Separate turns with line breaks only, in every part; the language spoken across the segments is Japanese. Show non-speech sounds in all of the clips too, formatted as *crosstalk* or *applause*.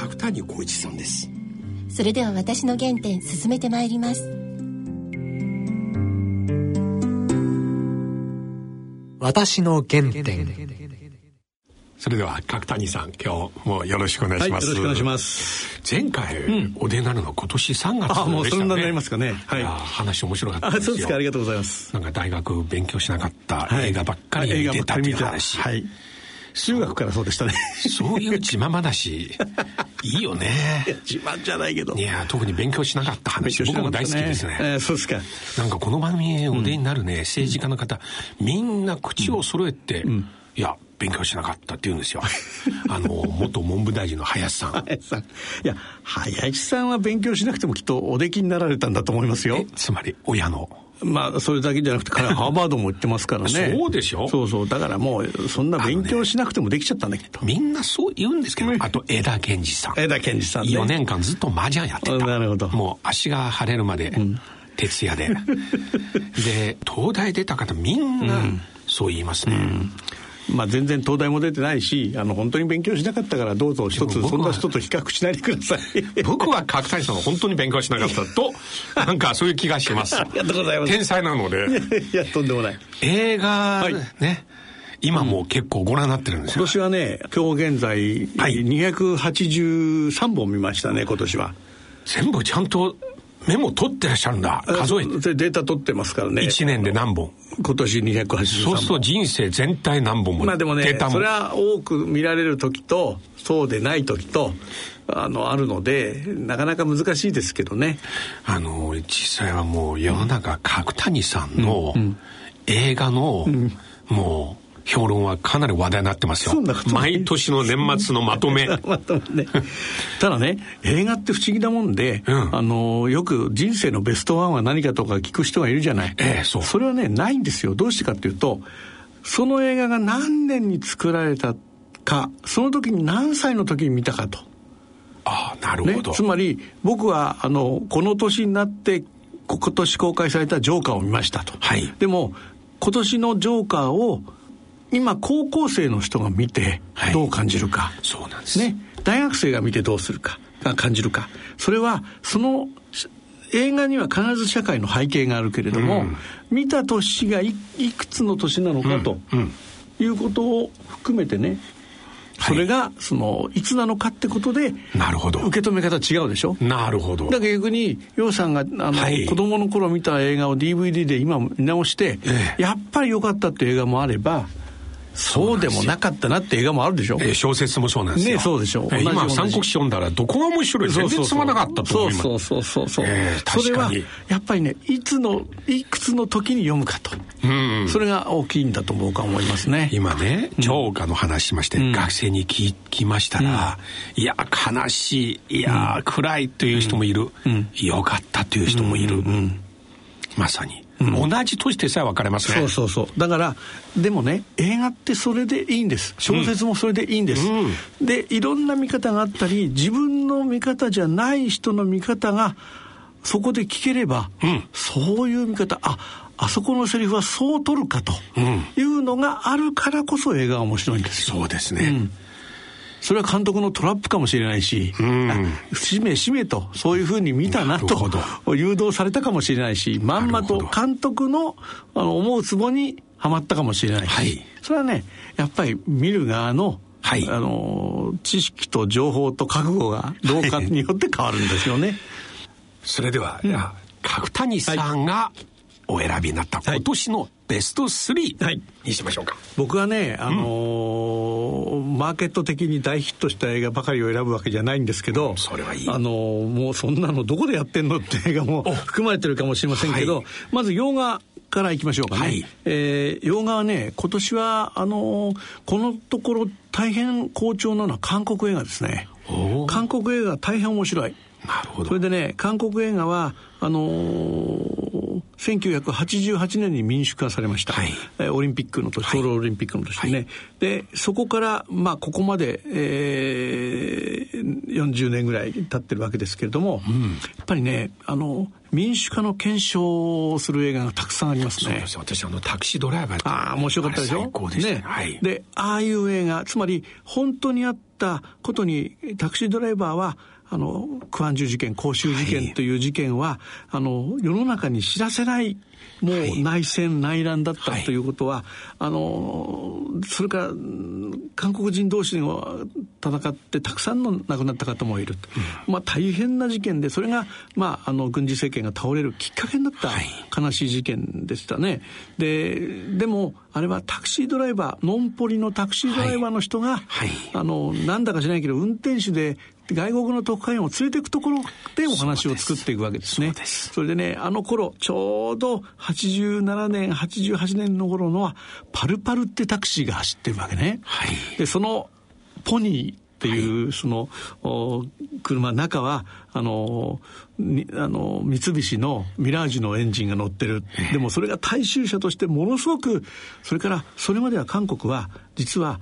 角谷浩一さんです。
それでは私の原点進めてまいります。
私の原点。
それでは角谷さん今日もよろしくお願いします、
はい、よろしくお願いします。
前回、お出になるの今年3月でしたね。
あもうそんなになりますかね。はい。
話面白かった
あ
ですよ。
そうですか。ありがとうございます。
なんか大学勉強しなかった
はい。
映画ばっかり見てたっていう話、
映画ばっかり見てた。はい中学からそうでしたね。
そういう自慢話。いいよね。
自慢じゃないけど。
いや特に勉強しなかった話。僕も大好きですね。
えーそうですか。
なんかこの番組へお出になるね、政治家の方。みんな口を揃えて、いや勉強しなかったって言うんですよ。*laughs* あの元文部大臣の林さん。
林さん。いや林さんは勉強しなくてもきっとおできになられたんだと思いますよ。
えつまり親の
まあそれだけじゃなくて彼は *laughs* ハーバードも行ってますからね。
そうでしょ？
そうそう。だからもうそんな勉強しなくてもできちゃったんだきっと。
みんなそう言うんですけど、あと枝健二さん。
枝健二さんね。
4年間ずっと麻雀やってた。
なるほど。
もう足が腫れるまで、徹夜で。で東大出た方みんなそう言いますね、
まあ全然東大も出てないしあの本当に勉強しなかったからどうぞ一つそんな人と比較しないでください。
僕は角谷さんは本当に勉強しなかったと *laughs* なんかそういう気がします。
ありがとうございます。
天才なので。
いやとんでもない。
映画、
い。
ね今もう結構ご覧になってるんですよ、
今年はね今日現在、
はい。
283本見ましたね今年は。
全部ちゃんとメモ取ってらっしゃるんだ。数えて。
でデータ取ってますからね。
1年で何本。
今年283
そうすると
本
人生全体何本も
まあでもねそれは多く見られる時とそうでない時とあのあるのでなかなか難しいですけどね。
あの実際はもう世の中角谷さんの映画の、もう評論はかなり話題になってますよ。毎年の年末のまとめ。*laughs*
ね、ただね映画って不思議なもんで、
うん。
あのよく人生のベストワンは何かとか聞く人がいるじゃない、
ええそう。
それはねないんですよ。どうしてかっていうとその映画が何年に作られたかその時に何歳の時に見たかと、
ああなる
ね
ほど、、
つまり僕はあのこの年になってこ今年公開された「ジョーカー」を見ましたと、
はい。
でも今年の「ジョーカー」を今高校生の人が見て
はい。
どう感じるか、
そうなんです。
ね、大学生が見てどうするかが感じるか。それはそのし映画には必ず社会の背景があるけれども、見た年がいいくつの年なのかと、
うん。
いうことを含めてね。それがそのいつなのかってことで
なるほど。
受け止め方違うでしょ？
なるほど。
だから逆に楊さんがあの、
はい。
子供の頃見た映画を DVD で今見直して、
ええ。
やっぱり良かったっていう映画もあればそうでもなかったなって映画もあるでしょ。
えー小説もそうなんですよ。
ねそうでしょ。
えー今、三国志読んだら、どこが面白い全然つまなかったと思います。
そうそうそうそう
えー
それはやっぱりねいつのいくつの時に読むかと、
うん。
それが大きいんだと僕は思いますね。
今ね、超過の話しまして、学生に聞きましたら、いや、悲しい、いや、暗いという人もいる、よかったという人もいる。まさに。同じ年でさえ分かれますね。
そうそうそう。だからでもね映画ってそれでいいんです。小説もそれでいいんです、でいろんな見方があったり自分の見方じゃない人の見方がそこで聞ければ、そういう見方ああそこのセリフはそう取るかというのがあるからこそ映画が面白いんですよ。
そうですね。
それは監督のトラップかもしれないし、あしめしめとそういうふうに見たなと誘導されたかもしれないしまんまと監督のあの思うツボにはまったかもしれない。し、
はい。
それはねやっぱり見る側の,、
はい。
あの知識と情報と覚悟がどうかによって変わるんですよね。
それでは、いや角谷さんがお選びになった今年のベスト3
はい。
にしましょうか。
僕はね、あのーマーケット的に大ヒットした映画ばかりを選ぶわけじゃないんですけど、
それはいい。
あのーもうそんなのどこでやってんのって映画も含まれてるかもしれませんけど、
はい。
まず洋画からいきましょうかね。
はい。
えー洋画はね、今年は、あのーこのところ大変好調なのは韓国映画ですね。韓国映画大変面白い。
なるほど。
それでね韓国映画はあのー、1988年に民主化されました、はい、えオリンピックの年、ソウルオリンピックの年にね、はい、でそこから、まあ、ここまで、えー、40年ぐらい経ってるわけですけれども、うん、やっぱりねあの民主化の検証をする映画がたくさんありますね。そうです
私あのタクシードライバー
ああ面白かったでしょ？
最高でしたね。ね。はい、
でああいう映画つまり本当にあったことにタクシードライバーはあの、クアンジュ事件、公衆事件という事件は、はい、あの、世の中に知らせない、もう内戦、内乱だったということは、はい、あの、それから、韓国人同士で戦ってたくさんの亡くなった方もいる。うん、まあ大変な事件で、それが、まあ、あの、軍事政権が倒れるきっかけになった悲しい事件でしたね。で、でも、あれはタクシードライバー、ノンポリのタクシードライバーの人が、はい、あの、なんだかしないけど、運転手で外国の特派員を連れていくところでお話を作っていくわけですね。そそれでね、あの頃、ちょうど87年、88年の頃のは、パルパルってタクシーが走ってるわけね。はい、で、その、ポニーっていう、その、車、中は、あの、あの、三菱のミラージュのエンジンが乗ってる。でもそれが大衆車としてものすごく、それから、それまでは韓国は、実は、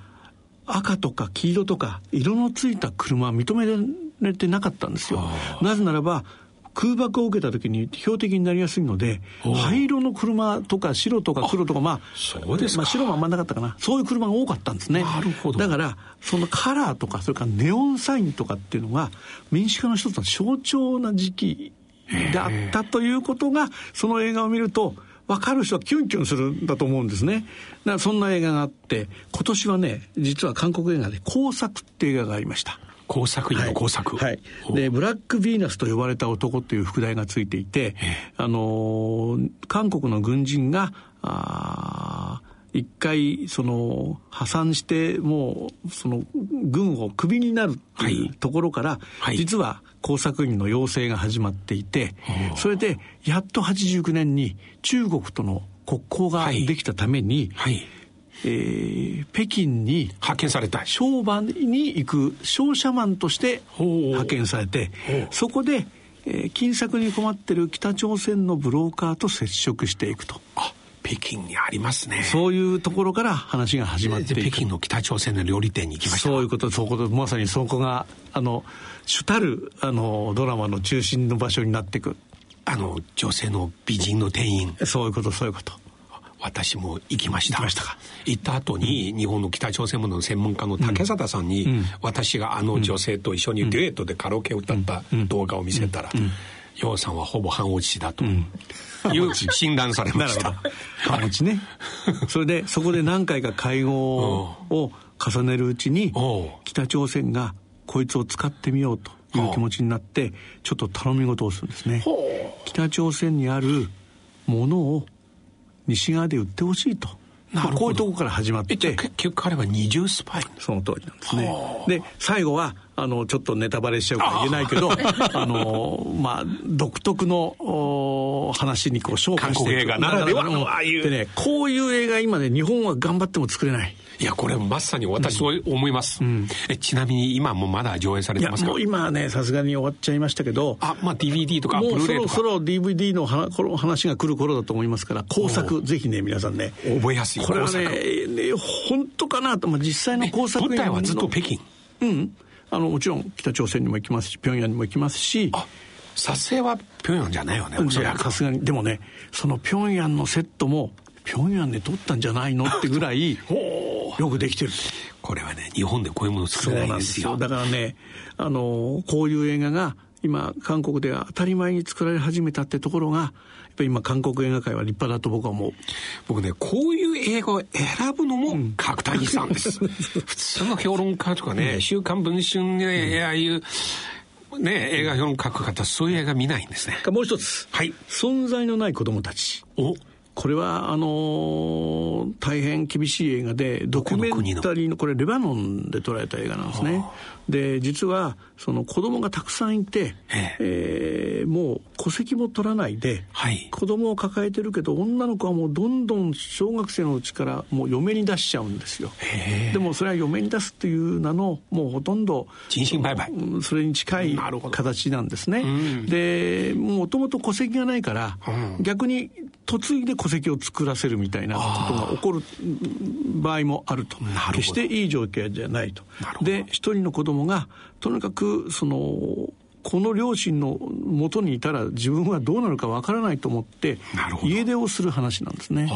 赤とか黄色とか色のついた車は認められてなかったんですよ。なぜならば空爆を受けた時に標的になりやすいので灰色の車とか白とか黒とかまあ
そうです
まあ、白もあんまなかったかな。そういう車が多かったんですね。
なるほど。
だからそのカラーとかそれからネオンサインとかっていうのが民主化の一つの象徴な時期だったということがその映画を見ると分かる人はキュンキュンするんだと思うんですね。だからそんな映画があって、今年はね、実は韓国映画で工作って映画がありました。
工作員の工作、
はい、はい、でブラック・ヴィーナスと呼ばれた男という副題がついていて、あのー、韓国の軍人があ一回その破産してもうその軍をクビになるっていうところから、はいはい、実は工作員の養成が始まっていてそれでやっと89年に中国との国交ができたために、はい、えー、北京に
派遣された。
商売に行く商社マンとして派遣されてそこで、えー、金策に困ってる北朝鮮のブローカーと接触していくと。
あ北京にありますね。
そういうところから話が始まって
北京の北朝鮮の料理店に行きました。
そういうこと、そういうこと、まさにそこが、あの、主たる、あの、ドラマの中心の場所になっていく。
あの、女性の美人の店員。
そういうこと、そういうこと。
私も行きました。
行きましたか。
行った後に、日本の北朝鮮もの専門家の竹貞さんに、うん、私があの女性と一緒にデュエットでカラオケを歌った動画を見せたら、楊さんはほぼ半落ちだと。いう診断されました。*laughs*
半落ちね。それで、そこで何回か会合を重ねるうちに、北朝鮮がこいつを使ってみようという気持ちになって、ちょっと頼み事をするんですね。北朝鮮にあるものを西側で売ってほしいと。こういうとこから始まって
結局彼は二重スパイ
その通りなんですねで最後はあのちょっとネタバレしちゃうから言えないけど *laughs* あのまあ独特のお話にこう昇華して
映画ならではの
ああいう。でねこういう映画今ね日本は頑張っても作れない。
いや、これまさに私は思います。うん、えちなみに今もまだ上映されてますか？
もう今はね、さすがに終わっちゃいましたけど。
あ、まあ DVD とかもう
そろそろ DVD の話が来る頃だと思いますから、工作、ぜひね、皆さんね。
覚えやすい。
これはね、ね本当かなと、まあ、実際の工作
舞台はずっと北京？
うん。あの、もちろん北朝鮮にも行きますし、平壌にも行きますし。あ
撮影は平壌じゃないよね、
さすがに。でもね、その平壌のセットも、平壌で撮ったんじゃないの？*laughs* ってぐらいよくできてる。
これはね日本でこういうもの作れないんですよ。
だからねあのこういう映画が今韓国では当たり前に作られ始めたってところがぱり今韓国映画界は立派だと僕は思う。
僕ねこういう映画を選ぶのも角谷さんです、うん、普通の評論家とかね「週刊文春」でああいうね、映画評論書く方そういう映画見ないんですね。
もう一つ、
はい、
存在のない子供たち。
お
これはあのー、大変厳しい映画でドキュメンタリーのこれレバノンで撮られた映画なんですね。で実はその子供がたくさんいて、えー、もう戸籍も取らないで、はい、子供を抱えてるけど女の子はもうどんどん小学生のうちからもう嫁に出しちゃうんですよ。でもそれは嫁に出すっていう名のもうほとんど
人身売買。
それに近い形なんですね。でもともと戸籍がないから、うん、逆に嫁いで戸籍を作らせるみたいなことが起こる場合もあると。決していい条件じゃないと。で一人の子供がとにかくそのこの両親のもとにいたら自分はどうなるかわからないと思って家出をする話なんですね。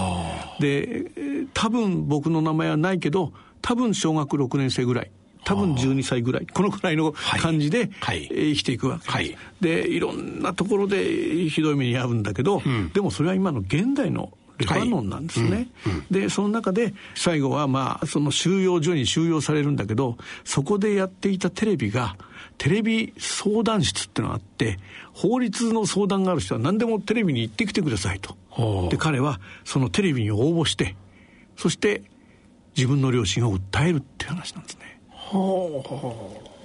で多分僕の名前はないけど多分小学6年生ぐらい多分12歳ぐらいこのくらいの感じで、はい。生きていくわけ。です、はい、でいろんなところでひどい目に遭うんだけど、うん、でもそれは今の現代のレバノンなんですね、はい。うん。うん、でその中で最後はまあその収容所に収容されるんだけどそこでやっていたテレビがテレビ相談室っていうのがあって法律の相談がある人は何でもテレビに行ってきてくださいと。で彼はそのテレビに応募してそして自分の両親を訴えるっていう話なんですね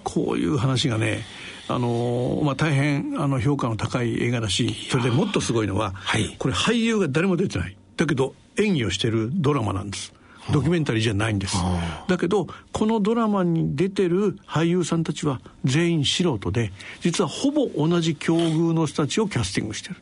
こういう話がねあのまあ、大変あの評価の高い映画だしそれでもっとすごいのは、はい、これ俳優が誰も出てない。だけど演技をしてるドラマなんです。ドキュメンタリーじゃないんです。だけどこのドラマに出てる俳優さんたちは全員素人で実はほぼ同じ境遇の人たちをキャスティングしてる。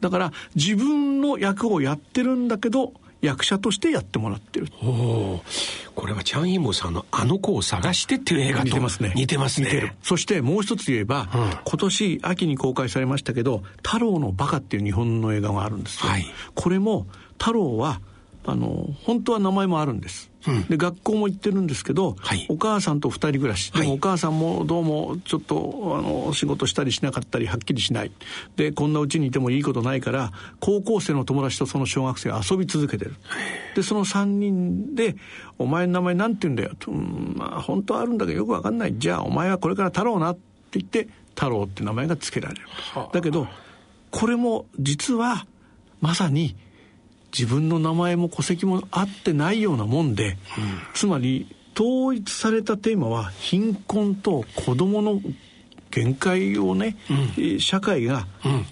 だから自分の役をやってるんだけど役者としてやってもらってる。
これはチャン・イモさんの「あの子を探して」っていう映画と似てますね。似てますね。似てる。
そしてもう一つ言えば、うん、今年秋に公開されましたけど「太郎のバカ」っていう日本の映画があるんですよ、はい、これも太郎はあの本当は名前もあるんです、うん、で学校も行ってるんですけど、はい、お母さんと2人暮らし。でもお母さんもどうもちょっとあの仕事したりしなかったりはっきりしない。でこんなうちにいてもいいことないから高校生の友達とその小学生が遊び続けてる。でその3人で「お前の名前なんて言うんだよ」と「うんまあ本当はあるんだけどよくわかんない。じゃあお前はこれから太郎な」って言って太郎って名前が付けられる。だけどこれも実はまさに「自分の名前も戸籍も合ってないようなもんで、うん、つまり統一されたテーマは貧困と子どもの限界をね、うん、社会が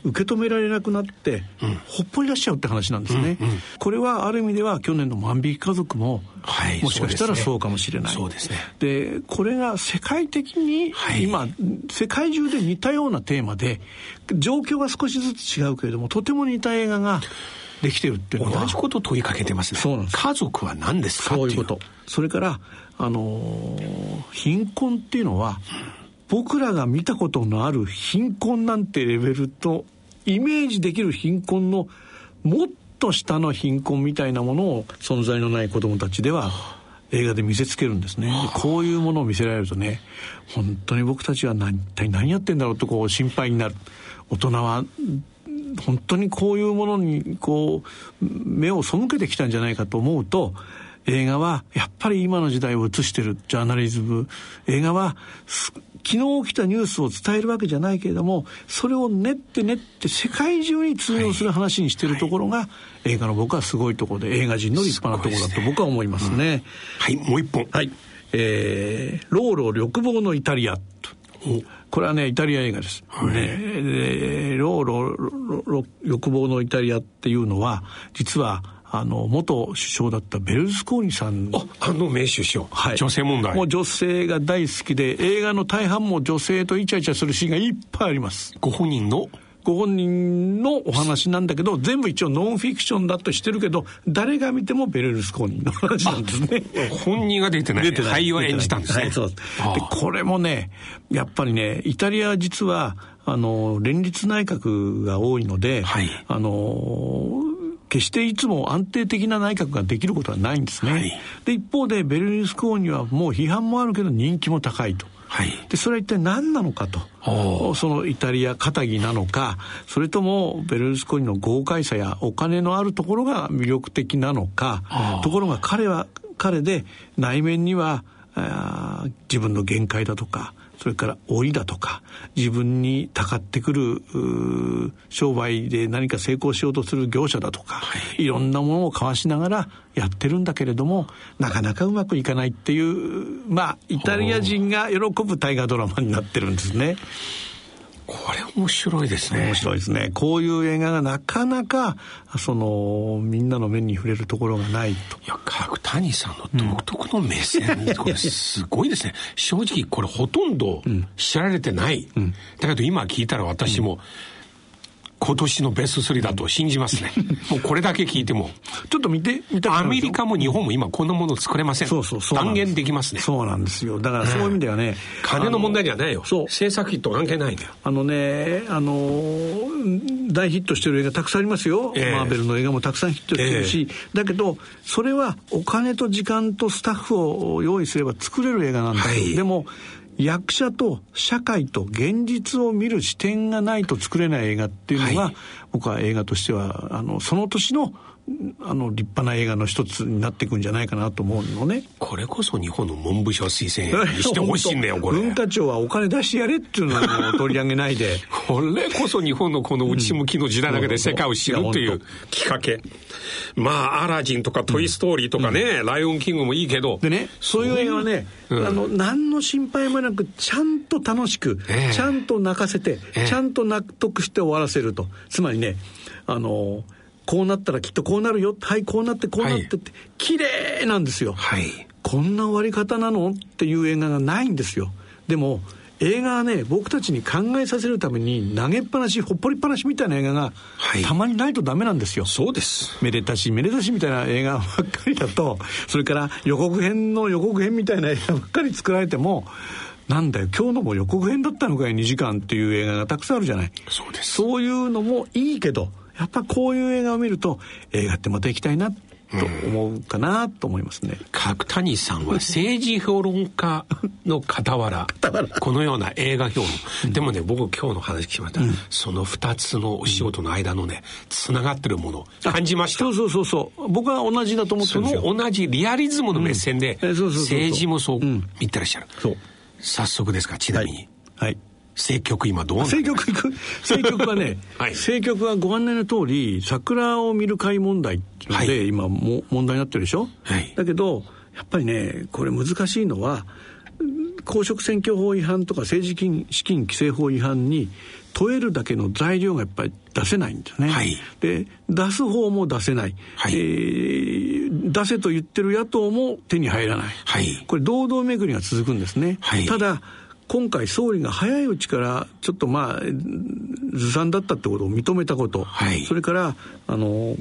受け止められなくなって、うん、ほっぽり出しちゃうって話なんですね、うんうん、これはある意味では去年の万引き家族も、はい、もしかしたらそうかもしれない。
そうですね。
でこれが世界的に今、はい、世界中で似たようなテーマで状況が少しずつ違うけれどもとても似た映画ができてるっていうの
は同じことを問いかけてますね。そうなんです。家族は何ですか
そういうこと。それからあのー、貧困っていうのは、僕らが見たことのある貧困なんてレベルとイメージできる貧困のもっと下の貧困みたいなものを存在のない子供たちでは映画で見せつけるんですね。こういうものを見せられるとね、本当に僕たちは何一体何やってんだろうとこう心配になる。大人は本当にこういうものにこう目を背けてきたんじゃないかと思うと映画はやっぱり今の時代を映してるジャーナリズム映画は昨日起きたニュースを伝えるわけじゃないけれどもそれを練って練って世界中に通用する話にしてるところが、はい、映画の僕はすごいところで映画人の立派なところだと僕は思いますね。すね
うん、はいもう一本。
はいえー、ローロ緑望のイタリアと。これはねイタリア映画です。はい、ね、でローロ欲望のイタリアっていうのは実はあの元首相だったベルスコーニさん。
ああの名首相、はい、女性問題。
もう女性が大好きで映画の大半も女性とイチャイチャするシーンがいっぱいあります。
ご本人の？
ご本人のお話なんだけど全部一応ノンフィクションだとしてるけど誰が見てもベルルスコーニの話なんですね。*laughs*
本人が出てない出てない。俳優は演じたんですね、はい、そうで
これもねやっぱりねイタリアは実はあの連立内閣が多いので、はい、あの決していつも安定的な内閣ができることはないんですね。はい、で一方でベルルスコーニはもう批判もあるけど人気も高いと。はい、でそれは一体何なのかと。そのイタリア肩着なのか。それともベルルスコーニの豪快さやお金のあるところが魅力的なのか。ところが彼は彼で内面には自分の限界だとかそれから老いだとか自分にたかってくる商売で何か成功しようとする業者だとか、はい、いろんなものを交わしながらやってるんだけれどもなかなかうまくいかないっていうまあイタリア人が喜ぶ大河ドラマになってるんですね。
これ面白いですね。
面白いですね。こういう映画がなかなか、その、みんなの目に触れるところがないと。
いや、角谷さんの独特の目線、うん、これすごいですね。正直これほとんど知られてない。うん、だけど今聞いたら私も、うん今年のベスト3だと信じますね。*laughs* もうこれだけ聞いても。
ちょっと見て、見
たアメリカも日本も今こんなもの作れません。そうそうそう。断言できますね。
そうなんですよ。だからそういう意味ではね。
金の問題じゃないよ。そう。制作費と関係ないんだよ。
あのね、あの、大ヒットしてる映画たくさんありますよ。えー、マーベルの映画もたくさんヒットしてるし、えー、だけど、それはお金と時間とスタッフを用意すれば作れる映画なんだよ。はい、でも、役者と社会と現実を見る視点がないと作れない映画っていうのが、はい、僕は映画としてはあのその年のあの立派な映画の一つになっていくんじゃないかなと思うのね。
これこそ日本の文部省推薦にしてほしいんだよ *laughs* これ。
文化庁はお金出してやれっていうのを取り上げないで
これこそ日本のこの内向きの時代だけで世界を知るっていうきっかけ、まあアラジンとかトイ・ストーリーとかね、うん、ライオンキングもいいけど
でねそういう映画はね、うん、あの何の心配もなくちゃんと楽しく、えー、ちゃんと泣かせて、えー、ちゃんと納得して終わらせるとつまりねあのこうなったらきっとこうなるよ。はいこうなってこうなってって、はい、綺麗なんですよ、はい、こんな終わり方なのっていう映画がないんですよ。でも映画はね僕たちに考えさせるために投げっぱなしほっぽりっぱなしみたいな映画が、はい、たまにないとダメなんですよ。
そうです。
めでたしめでたしみたいな映画ばっかりだとそれから予告編の予告編みたいな映画ばっかり作られてもなんだよ今日のも予告編だったのかよ2時間っていう映画がたくさんあるじゃない。
そうです。
そういうのもいいけどやっぱこういう映画を見ると映画ってまた行きたいなと思うかなと思いますね。
角谷さんは政治評論家の傍ら、*laughs* このような映画評論。でもね、僕今日の話聞きました、うん、その二つのお仕事の間のね、つながってるものを感じました。
そうそうそうそう。僕は同じだと思ってるんですよ。
その同じリアリズムの目線で、政治もそう見てらっしゃる。そう。早速ですか、ちなみに。はい、はい政局今どう
政局行く？政局はね、*laughs* はい、政局はご案内の通り桜を見る会問題っていうので、はい、今も問題になってるでしょ、はい、だけどやっぱりねこれ難しいのは公職選挙法違反とか政治資金規正法違反に問えるだけの材料がやっぱり出せないんですね。はい、で出す方も出せない、はい、えー、出せと言ってる野党も手に入らない、はい、これ堂々巡りが続くんですね。はい、ただ今回総理が早いうちからちょっとまあずさんだったってことを認めたこと、はい、それからあの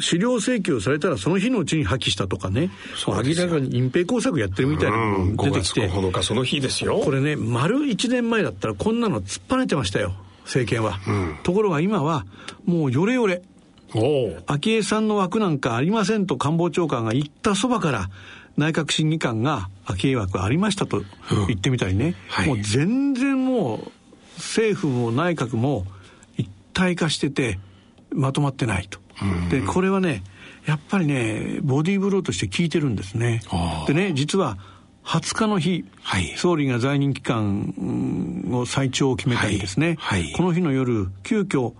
資料請求されたらその日のうちに破棄したとかね。明らかに隠蔽工作やってるみたいなのが出てきて、
うん、日その日ですよ。
これね丸1年前だったらこんなの突っぱねてましたよ。政権は、うん、ところが今はもうよれよれ。昭恵さんの枠なんかありませんと官房長官が言ったそばから内閣審議官が昭恵枠ありましたと言ってみたりね、うんはい、もう全然もう政府も内閣も一体化しててまとまってないと。でこれはねやっぱりねボディーブローとして効いてるんですね。でね実は20日の日、はい、総理が在任期間を最長を決めたりですね、はい。はい、この日の夜急遽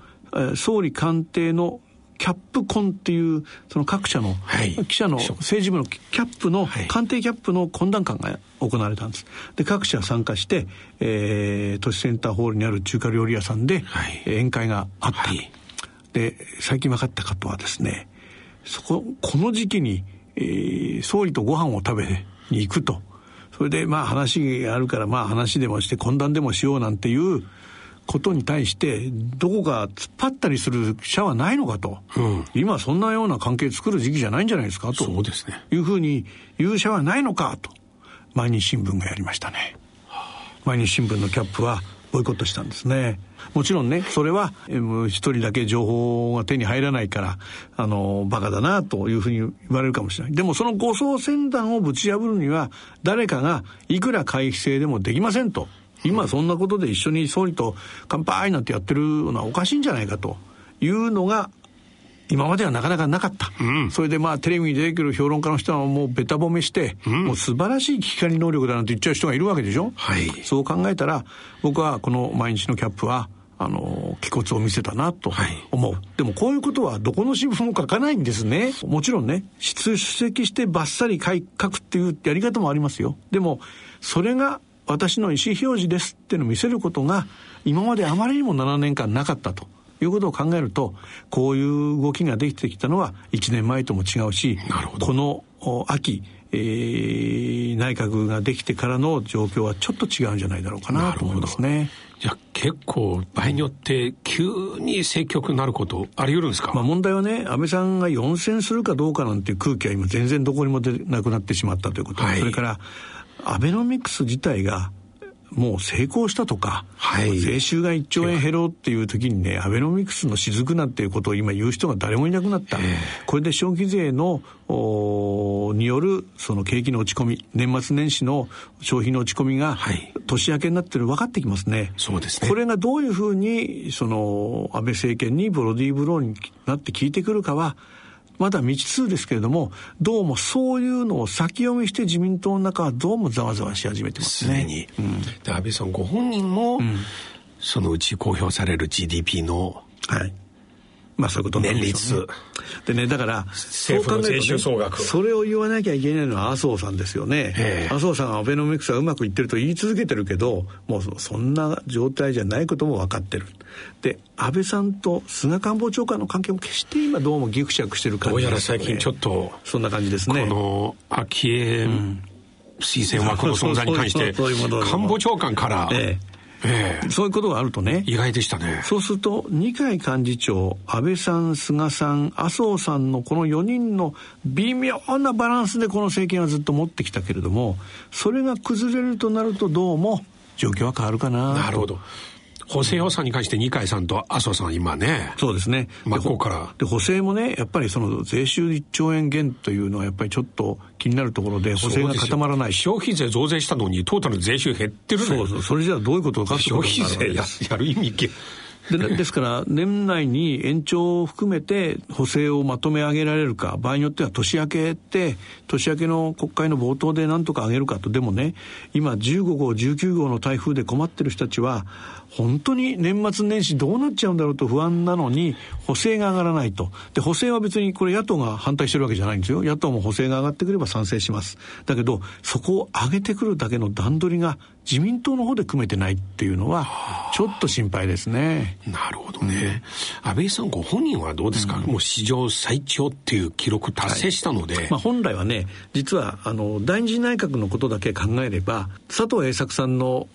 総理官邸のキャップコンっていうその各社の、記者の政治部のキャップの、官邸キャップの懇談会が行われたんです。で各社参加して、えー、都市センターホールにある中華料理屋さんで、はい、宴会があった、はい、で最近分かったことはですねそここの時期に、えー、総理とご飯を食べに行くと。それでまあ話があるからまあ話でもして懇談でもしようなんていうことに対してどこか突っ張ったりする社はないのかと、うん、今そんなような関係作る時期じゃないんじゃないですかと
そうです、ね、
いうふうに言う社はないのかと毎日新聞がやりましたね。毎日新聞のキャップはボイコットしたんですね。もちろんね、それは、一人だけ情報が手に入らないから、あの、バカだな、というふうに言われるかもしれない。でもその護送船団をぶち破るには、誰かがいくら回避制でもできませんと。今そんなことで一緒に総理と乾杯なんてやってるのはおかしいんじゃないかというのが今まではなかなかなかった、うん、それでまあテレビに出てくる評論家の人はもうべた褒めして、うん、もう素晴らしい危機管理能力だなんて言っちゃう人がいるわけでしょ、はい、そう考えたら僕はこの毎日のキャップはあの、気骨を見せたなと思う、はい、でもこういうことはどこの新聞も書かないんですね。もちろんね、出席してバッサリ書くっていうやり方もありますよ。でも、それが私の意思表示ですっていうのを見せることが、今まであまりにも7年間なかったと。いうことを考えると、こういう動きができてきたのは1年前とも違うし、この秋、えー、内閣ができてからの状況はちょっと違うんじゃないだろうかなと思いますね。
じゃあ結構場合によって急に政局になることあり得るんですか、
まあ、問題はね安倍さんが4選するかどうかなんていう空気は今全然どこにも出なくなってしまったということ、はい、それからアベノミクス自体がもう成功したとか、はい、税収が1兆円減ろうっていう時にね、アベノミクスの雫なっていうことを今言う人が誰もいなくなった。これで消費税の、によるその景気の落ち込み、年末年始の消費の落ち込みが、年明けになってる分かってきますね。
そうですね。
これがどういうふうに、その、安倍政権にボロディーブローになって効いてくるかは、まだ未知数ですけれども、どうもそういうのを先読みして自民党の中はどうもざわざわし始めてますね。
に。うん、で安倍さんご本人も、うん、そのうち公表される GDP の、
はい。まあそういうこと
なんですね。
でね、だから、
政府の税収総額、
ね、それを言わなきゃいけないのは麻生さんですよね。麻生さんはアベノミクスがうまくいってると言い続けてるけど、もうそんな状態じゃないことも分かってる。で、安倍さんと菅官房長官の関係も決して今どうもギクシャクしてる感じ、
ね、どうやら最近ちょっと、
そんな感じですね。
この、昭恵、推薦枠の存在に関して、官房長官から、ええ
ええ、そういうことがあるとね。
意外でしたね。
そうすると二階幹事長安倍さん菅さん麻生さんのこの4人の微妙なバランスでこの政権はずっと持ってきたけれどもそれが崩れるとなるとどうも状況は変わるかな
なるほど補正予算に関して二階さんと麻生さん今ね。
そうですね。
真っ向から。
で、補正もね、やっぱりその税収1兆円減というのはやっぱりちょっと気になるところで、補正が固まらない。
消費税増税したのにトータル税収減ってる
ね。そうそう。それじゃあどういうことか
消費税ややる意味
でですから、年内に延長を含めて補正をまとめ上げられるか、場合によっては年明けって、年明けの国会の冒頭でなんとか上げるかと、でもね、今15号、19号の台風で困ってる人たちは、本当に年末年始どうなっちゃうんだろうと不安なのに、補正が上がらないと。で、補正は別にこれ野党が反対してるわけじゃないんですよ。野党も補正が上がってくれば賛成します。だけど、そこを上げてくるだけの段取りが自民党の方で組めてないっていうのは、ちょっと心配ですね。
なるほどね。うん、安倍さんご本人はどうですか、うん、もう史上最長っていう記録達成したので。はい、
まあ本来はね、実は、あの、第二次内閣のことだけ考えれば、佐藤栄作さんの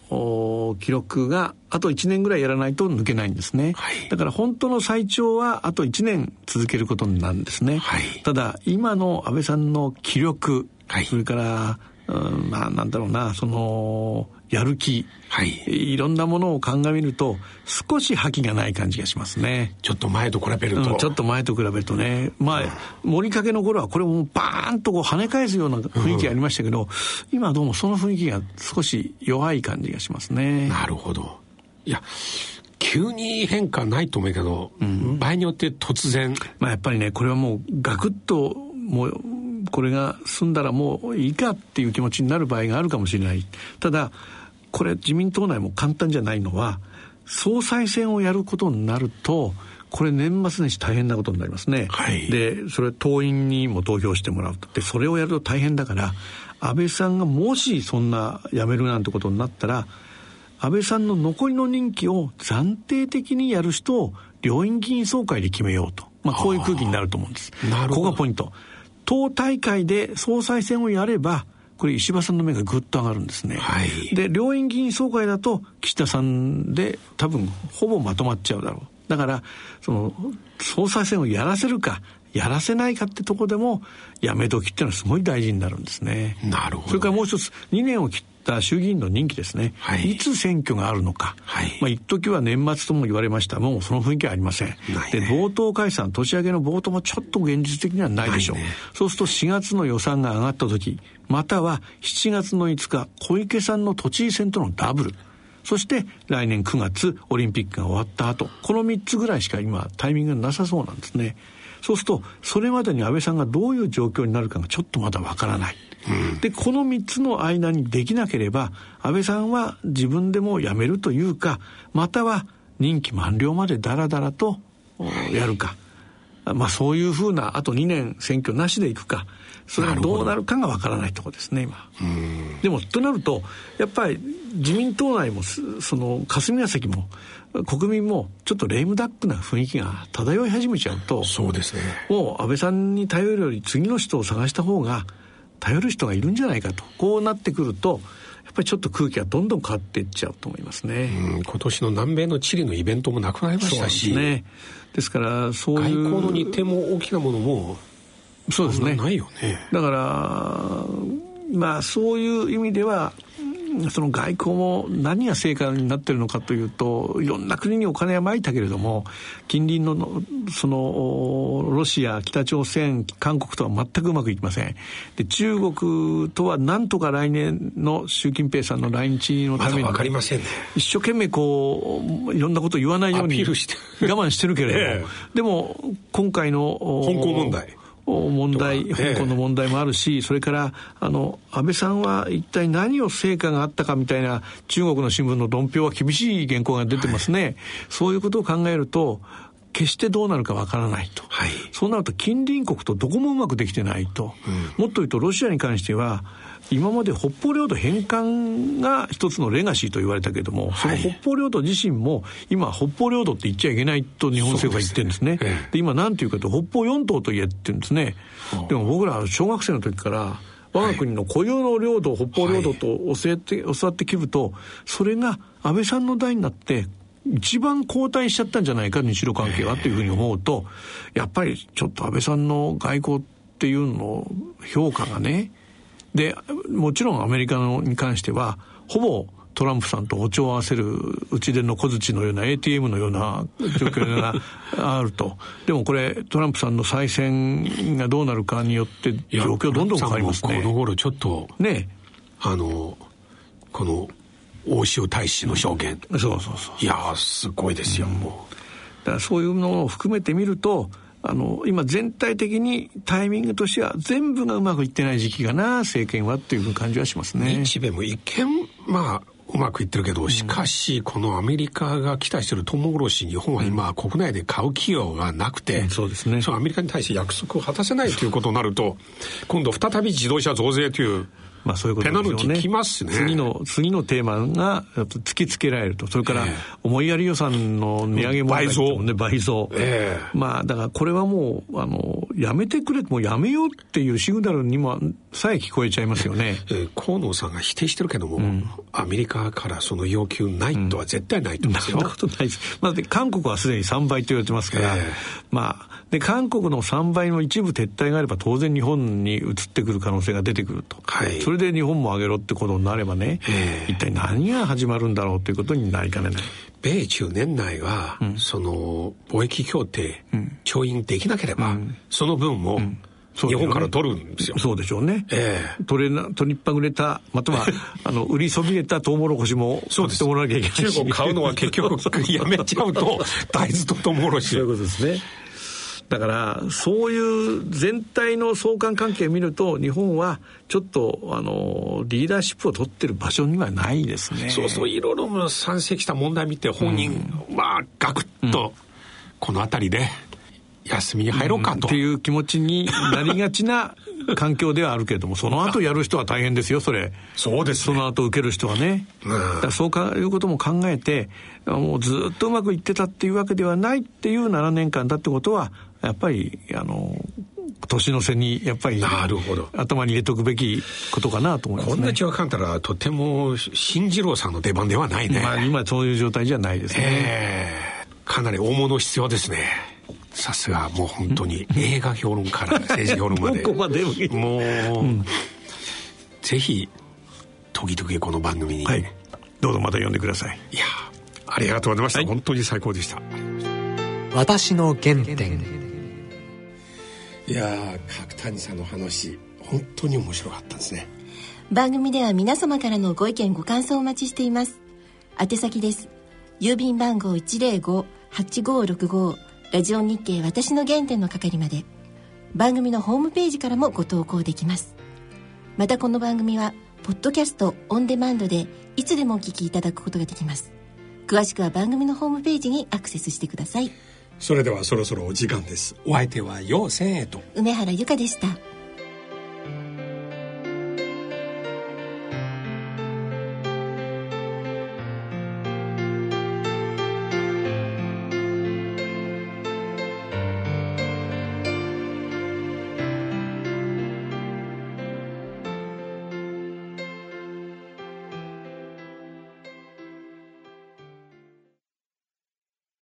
記録があと1年ぐらいやらないと抜けないんですね、はい、だから本当の最長はあと1年続けることになるんですね、はい、ただ今の安倍さんの気力、はい、それからうんまあなんだろうなそのやる気、はい、いろんなものを鑑みると少し覇気がない感じがしますね。
ちょっと前と比べると、
うん、ちょっと前と比べるとね。まあ、森かけの頃はこれもバーンとこう跳ね返すような雰囲気ありましたけど、うん、今どうもその雰囲気が少し弱い感じがしますね。
なるほど。いや急に変化ないと思うけど、うん、場合によって突然。
まあやっぱりねこれはもうガクッともうこれが済んだらもういいかっていう気持ちになる場合があるかもしれない。ただ、これ自民党内も簡単じゃないのは、総裁選をやることになると、これ年末年始大変なことになりますね。はい、で、それ党員にも投票してもらうと。で、それをやると大変だから、安倍さんがもしそんな辞めるなんてことになったら、安倍さんの残りの任期を暫定的にやる人を両院議員総会で決めようと。まあ、こういう空気になると思うんです。ここがポイント。党大会で総裁選をやれば、これ石破さんの目がぐっと上がるんですね。はい、で、両院議員総会だと岸田さんで多分ほぼまとまっちゃうだろう。だから、その、総裁選をやらせるか、やらせないかってとこでも、やめ時っていうのはすごい大事になるんですね。
なるほど。
それからもう一つ、2年を切った衆議院の任期ですね。はい、いつ選挙があるのか。はい、まあ、一時は年末とも言われました。もうその雰囲気はありません。ね、で、冒頭解散、年明けの冒頭もちょっと現実的にはないでしょう。ね、そうすると4月の予算が上がった時、または7月の5日、小池さんの都知事選とのダブル。そして来年9月オリンピックが終わった後、この3つぐらいしか今タイミングがなさそうなんですね。そうするとそれまでに安倍さんがどういう状況になるかがちょっとまだわからない。うん、でこの3つの間にできなければ安倍さんは自分でも辞めるというかまたは任期満了までだらだらとやるか。まあそういうふうなあと2年選挙なしでいくか。それがど。うなるかがわからないところですね今。でもとなるとやっぱり自民党内もその霞が関も国民もちょっとレイムダックな雰囲気が漂い始めちゃうと
そうですね。
もう安倍さんに頼るより次の人を探した方が頼る人がいるんじゃないかと。こうなってくるとやっぱりちょっと空気がどんどん変わっていっちゃうと思いますね。
今年の南米のチリのイベントもなくなりましたし、
ね、ですからそういう
外交の日程も大きなものも
そうですね。
ないよね。
だからまあそういう意味ではその外交も何が成果になってるのかというといろんな国にお金はまいたけれども近隣のそのロシア北朝鮮韓国とは全くうまくいきません。で中国とはなんとか来年の習近平さんの来日のために、
ま、かりませんね。
一生懸命こういろんなことを言わないように我慢してるけれども、*laughs* ええ、でも今回の
香港問題
問題、香港の問題もあるし、それから、あの、安倍さんは一体何を成果があったかみたいな中国の新聞の論評は厳しい原稿が出てますね。はい、そういうことを考えると、決してどうなるかわからないと、はい、そうなると近隣国とどこもうまくできてないと、うん、もっと言うとロシアに関しては今まで北方領土返還が一つのレガシーと言われたけれども、その北方領土自身も今北方領土って言っちゃいけないと日本政府は言ってるんですね。で、ね。ええ、今なんていうかと北方四島と言えって言うんですね。でも僕ら小学生の時から我が国の固有の領土、北方領土と教えて、教わってきると、それが安倍さんの代になって一番後退しちゃったんじゃないか、日露関係はというふうに思うと、やっぱりちょっと安倍さんの外交っていうの評価がね、で、もちろんアメリカのに関しては、ほぼトランプさんと歩調を合わせる内での小槌のような ATM のような状況が *laughs* あると。でもこれ、トランプさんの再選がどうなるかによって状況どんどん変わりますね。
この頃ちょっと、ね。あの、この、大塩大使の証言。
そうそうそう。
いやすごいですよ、うん、もう。
だからそういうのを含めてみると、あの、今全体的にタイミングとしては全部がうまくいってない時期かな、政権はっていう感じはしますね。
日米も一見、まあ、うまくいってるけど、しかし、このアメリカが期待してるトウモロコシ、日本は今、国内で買う企業がなくて、うん、
そうですね。
そのアメリカに対して約束を果たせないということになると、今度再び自動車増税という、
まあそういうことですよね。ペナルティ
きますね。
次の、次のテーマが突きつけられると。それから、思いやり予算の値上げも、
倍増。
ね、倍増。えー、まあだからこれはもう、あの、やめてくれ、もうやめようっていうシグナルにもさえ聞こえちゃいますよね。
えー、河野さんが否定してるけども、うん、アメリカからその要求ないとは絶対ないと思いますよ。
うん、そんなことないです。まあ、で韓国はすでに3倍と言われてますから、えー、まあ、で、韓国の3倍の一部撤退があれば当然日本に移ってくる可能性が出てくると。はい。それで日本も上げろってことになればね、一体何が始まるんだろうということになりかねない。
米中年内は、うん、その貿易協定、うん、調印できなければ、うん、その分も、日本から取るんですよ。
そうでしょうね。ええー、取れな、取りっぱぐれた、または、*laughs* あの、売りそびれたトウモロコシも、
そうです。もらわなきゃいけない中国買うのは結局、やめちゃうと、大豆とトウモロコシ。
そういうことですね。だから、そういう全体の相関関係を見ると、日本はちょっと、あの、リーダーシップを取ってる場所にはないですね。
そうそう、いろいろ山積した問題見て、本人、うん、まあ、ガクッと、この辺りで、休みに入ろうかと、うん、
っていう気持ちになりがちな環境ではあるけれども、その後やる人は大変ですよ、それ。
そうです、
ね、その後受ける人はね。うん、そうかいうことも考えて、もうずっとうまくいってたっていうわけではないっていう7年間だってことは、やっぱり、あの、年の瀬にやっぱり
なるほど
頭に入れとくべきことかなと思います、ね、
こんな血はかんたらとても新次郎さんの出番ではないね。
まあ今そういう状態じゃないですね。
えー、かなり大物必要ですね。さすがもう本当に映画評論から政治評論まで。*laughs*
ここまで
もう、うん、ぜひ時々この番組に、
はい、どうぞまた呼んでください。
いやありがとうございました、はい、本当に最高でした。
私の原点。
いや角谷さんの話本当に面白かったですね。
番組では皆様からのご意見ご感想をお待ちしています。宛先です。郵便番号105-8565ラジオ日経私の原点の係まで番組のホームページからもご投稿できます。またこの番組はポッドキャストオンデマンドでいつでもお聞きいただくことができます。詳しくは番組のホームページにアクセスしてください。
それではそろそろお時間です。お相手は陽千恵と。
梅原由香でした